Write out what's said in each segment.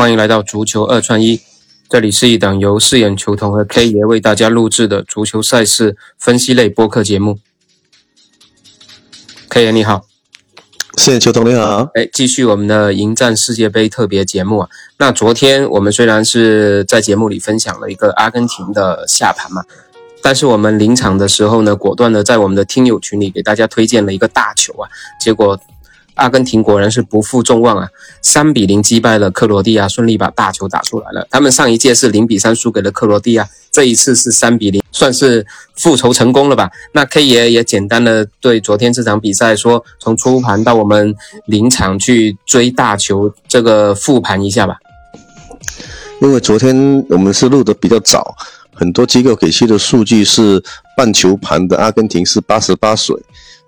欢迎来到足球二串一，这里是一档由四眼球童和 K 爷为大家录制的足球赛事分析类播客节目。K 爷你好，四眼球童你好，哎，继续我们的迎战世界杯特别节目啊。那昨天我们虽然是在节目里分享了一个阿根廷的下盘嘛，但是我们临场的时候呢，果断的在我们的听友群里给大家推荐了一个大球啊，结果。阿根廷果然是不负众望啊，三比零击败了克罗地亚，顺利把大球打出来了。他们上一届是零比三输给了克罗地亚，这一次是三比零，算是复仇成功了吧？那 K 爷也简单的对昨天这场比赛说，从初盘到我们临场去追大球，这个复盘一下吧。因为昨天我们是录的比较早，很多机构给出的数据是半球盘的阿根廷是八十八水。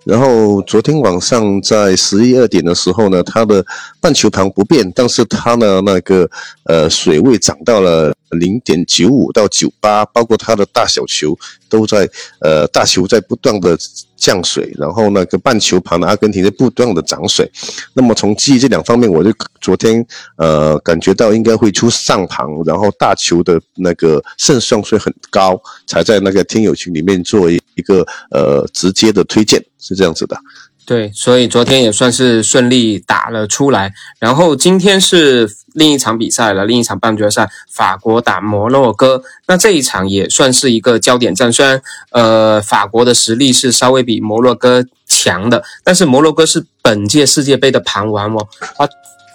然后昨天晚上在十一二点的时候呢，它的半球盘不变，但是它的那个呃水位涨到了零点九五到九八，包括它的大小球都在呃大球在不断的降水，然后那个半球旁的阿根廷在不断的涨水。那么从记忆这两方面，我就昨天呃感觉到应该会出上盘，然后大球的那个胜算会很高，才在那个听友群里面做一一个呃直接的推荐。是这样子的，对，所以昨天也算是顺利打了出来。然后今天是另一场比赛了，另一场半决赛，法国打摩洛哥。那这一场也算是一个焦点战，虽然呃法国的实力是稍微比摩洛哥强的，但是摩洛哥是本届世界杯的盘王哦，他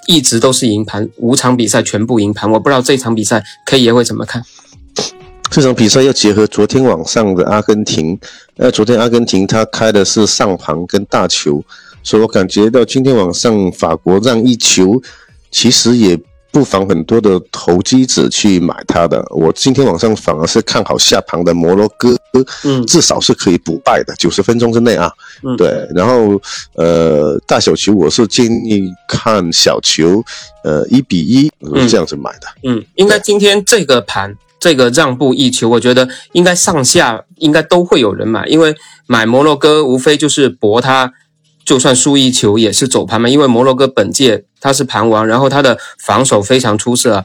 一直都是赢盘，五场比赛全部赢盘。我不知道这场比赛 K 爷会怎么看。这场比赛要结合昨天晚上的阿根廷，呃，昨天阿根廷他开的是上盘跟大球，所以我感觉到今天晚上法国让一球，其实也不妨很多的投机者去买它的。我今天晚上反而是看好下盘的摩洛哥，嗯，至少是可以补败的，九十分钟之内啊，嗯，对。然后呃，大小球我是建议看小球，呃，一比一这样子买的。嗯，应该今天这个盘。这个让步一球，我觉得应该上下应该都会有人买，因为买摩洛哥无非就是博他，就算输一球也是走盘嘛。因为摩洛哥本届他是盘王，然后他的防守非常出色，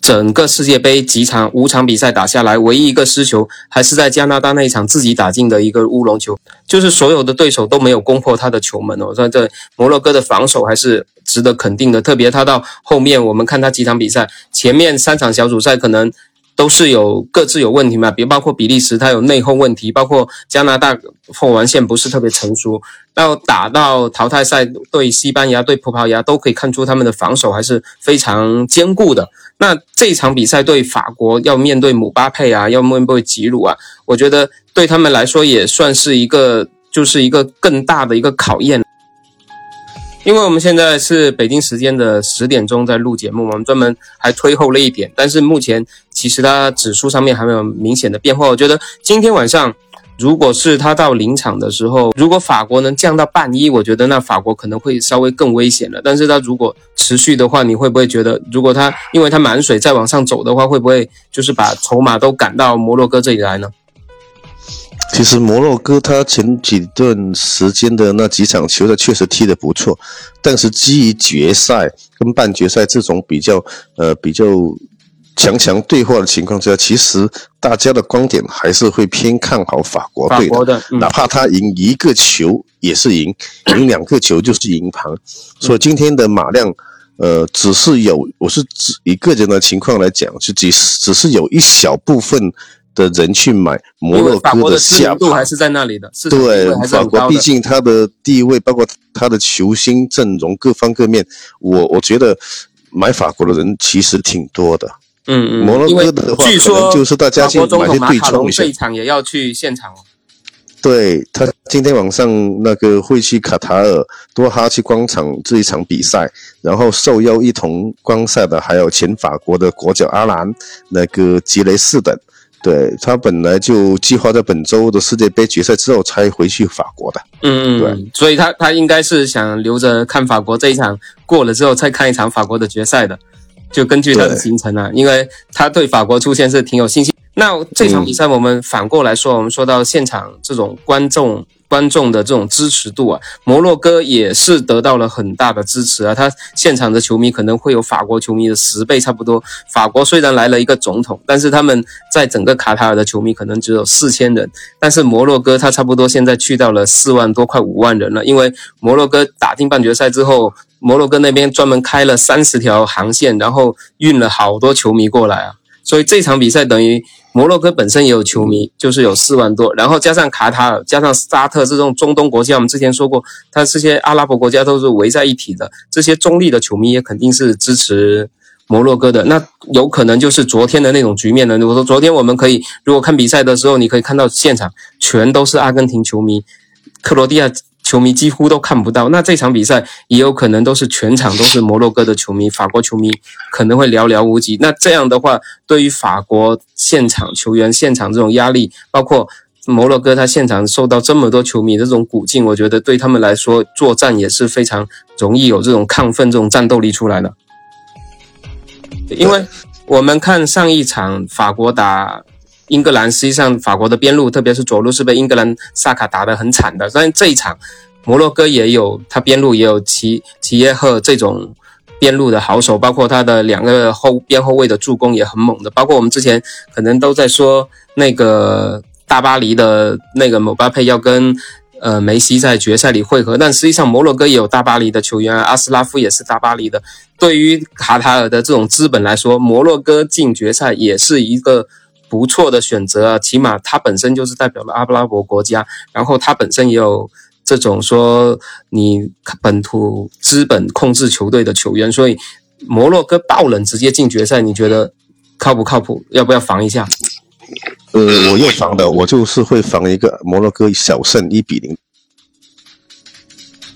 整个世界杯几场五场比赛打下来，唯一一个失球还是在加拿大那一场自己打进的一个乌龙球，就是所有的对手都没有攻破他的球门哦。所以这摩洛哥的防守还是值得肯定的，特别他到后面我们看他几场比赛，前面三场小组赛可能。都是有各自有问题嘛，别包括比利时，它有内讧问题，包括加拿大后防线不是特别成熟。到打到淘汰赛对西班牙、对葡萄牙，都可以看出他们的防守还是非常坚固的。那这场比赛对法国要面对姆巴佩啊，要面对吉鲁啊，我觉得对他们来说也算是一个，就是一个更大的一个考验。因为我们现在是北京时间的十点钟在录节目，我们专门还推后了一点，但是目前其实它指数上面还没有明显的变化。我觉得今天晚上，如果是它到临场的时候，如果法国能降到半一，我觉得那法国可能会稍微更危险了。但是它如果持续的话，你会不会觉得，如果它因为它满水再往上走的话，会不会就是把筹码都赶到摩洛哥这里来呢？其实摩洛哥他前几段时间的那几场球赛确实踢得不错，但是基于决赛跟半决赛这种比较呃比较强强对话的情况之下，其实大家的观点还是会偏看好法国队的，哪怕他赢一个球也是赢，赢两个球就是赢盘。所以今天的马亮，呃，只是有我是指一个人的情况来讲，就只只是有一小部分。的人去买摩洛哥的下盘，还是在那里的。对，法国毕竟他的地位，包括他的球星阵容各方各面，我我觉得买法国的人其实挺多的。嗯嗯，摩洛哥的话，据说就是大家去买些对冲一下。这场也要去现场哦。对他今天晚上那个会去卡塔尔多哈去观场这一场比赛，然后受邀一同观赛的还有前法国的国脚阿兰、那个吉雷斯等。对他本来就计划在本周的世界杯决赛之后才回去法国的，嗯嗯，对，所以他他应该是想留着看法国这一场过了之后再看一场法国的决赛的，就根据他的行程啊，因为他对法国出现是挺有信心。那这场比赛我们反过来说，我们说到现场这种观众。观众的这种支持度啊，摩洛哥也是得到了很大的支持啊。他现场的球迷可能会有法国球迷的十倍差不多。法国虽然来了一个总统，但是他们在整个卡塔尔的球迷可能只有四千人，但是摩洛哥他差不多现在去到了四万多，快五万人了。因为摩洛哥打进半决赛之后，摩洛哥那边专门开了三十条航线，然后运了好多球迷过来啊。所以这场比赛等于。摩洛哥本身也有球迷，就是有四万多，然后加上卡塔尔，加上沙特这种中东国家，我们之前说过，它这些阿拉伯国家都是围在一起的，这些中立的球迷也肯定是支持摩洛哥的。那有可能就是昨天的那种局面呢？我说昨天我们可以，如果看比赛的时候，你可以看到现场全都是阿根廷球迷，克罗地亚。球迷几乎都看不到，那这场比赛也有可能都是全场都是摩洛哥的球迷，法国球迷可能会寥寥无几。那这样的话，对于法国现场球员现场这种压力，包括摩洛哥他现场受到这么多球迷的这种鼓劲，我觉得对他们来说作战也是非常容易有这种亢奋、这种战斗力出来的。因为我们看上一场法国打。英格兰实际上，法国的边路，特别是左路是被英格兰萨卡打得很惨的。但这一场，摩洛哥也有他边路也有齐齐耶赫这种边路的好手，包括他的两个后边后卫的助攻也很猛的。包括我们之前可能都在说那个大巴黎的那个姆巴佩要跟呃梅西在决赛里汇合，但实际上摩洛哥也有大巴黎的球员，阿斯拉夫也是大巴黎的。对于卡塔尔的这种资本来说，摩洛哥进决赛也是一个。不错的选择啊，起码他本身就是代表了阿拉伯国家，然后他本身也有这种说你本土资本控制球队的球员，所以摩洛哥爆冷直接进决赛，你觉得靠不靠谱？要不要防一下？呃，我要防的，我就是会防一个摩洛哥小胜一比零。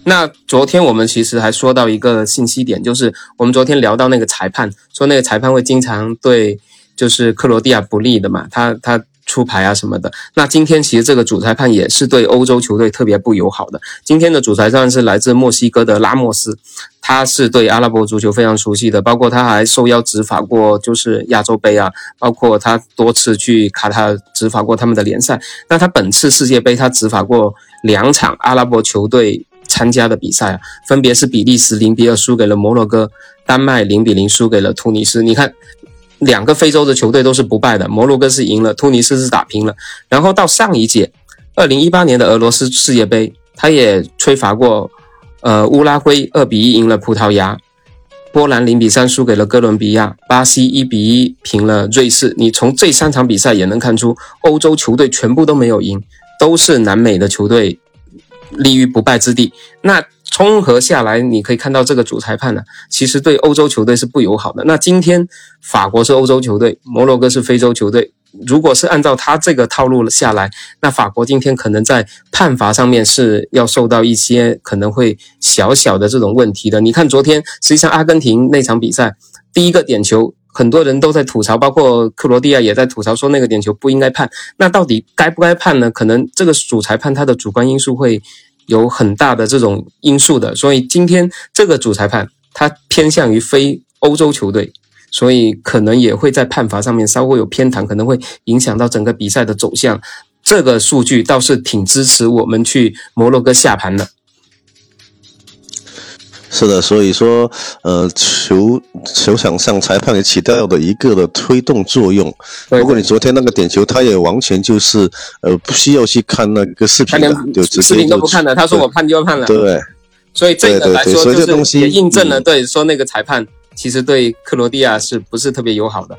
那昨天我们其实还说到一个信息点，就是我们昨天聊到那个裁判，说那个裁判会经常对。就是克罗地亚不利的嘛，他他出牌啊什么的。那今天其实这个主裁判也是对欧洲球队特别不友好的。今天的主裁判是来自墨西哥的拉莫斯，他是对阿拉伯足球非常熟悉的，包括他还受邀执法过就是亚洲杯啊，包括他多次去卡塔执法过他们的联赛。那他本次世界杯他执法过两场阿拉伯球队参加的比赛啊，分别是比利时零比二输给了摩洛哥，丹麦零比零输给了突尼斯。你看。两个非洲的球队都是不败的，摩洛哥是赢了，突尼斯是打平了。然后到上一届，二零一八年的俄罗斯世界杯，他也吹罚过，呃，乌拉圭二比一赢了葡萄牙，波兰零比三输给了哥伦比亚，巴西一比一平了瑞士。你从这三场比赛也能看出，欧洲球队全部都没有赢，都是南美的球队立于不败之地。那。综合下来，你可以看到这个主裁判呢，其实对欧洲球队是不友好的。那今天法国是欧洲球队，摩洛哥是非洲球队。如果是按照他这个套路了下来，那法国今天可能在判罚上面是要受到一些可能会小小的这种问题的。你看昨天实际上阿根廷那场比赛第一个点球，很多人都在吐槽，包括克罗地亚也在吐槽说那个点球不应该判。那到底该不该判呢？可能这个主裁判他的主观因素会。有很大的这种因素的，所以今天这个主裁判他偏向于非欧洲球队，所以可能也会在判罚上面稍微有偏袒，可能会影响到整个比赛的走向。这个数据倒是挺支持我们去摩洛哥下盘的。是的，所以说，呃，球球场上裁判也起到的一个的推动作用。包括你昨天那个点球，他也完全就是，呃，不需要去看那个视频的，就直接视频都不看了。他说我判就要判了。对，所以这个来说就是也印证了，对，说那个裁判其实对克罗地亚是不是特别友好的。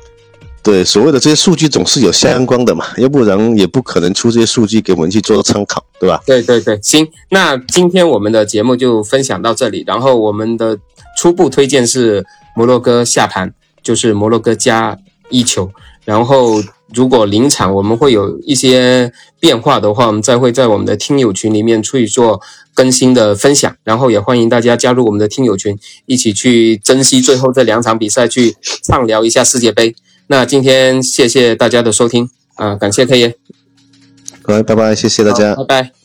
对，所谓的这些数据总是有相关的嘛，要不然也不可能出这些数据给我们去做参考，对吧？对对对，行，那今天我们的节目就分享到这里，然后我们的初步推荐是摩洛哥下盘，就是摩洛哥加一球，然后如果临场我们会有一些变化的话，我们再会在我们的听友群里面去做更新的分享，然后也欢迎大家加入我们的听友群，一起去珍惜最后这两场比赛，去畅聊一下世界杯。那今天谢谢大家的收听啊，感谢 K 爷，好，拜拜，谢谢大家，拜拜。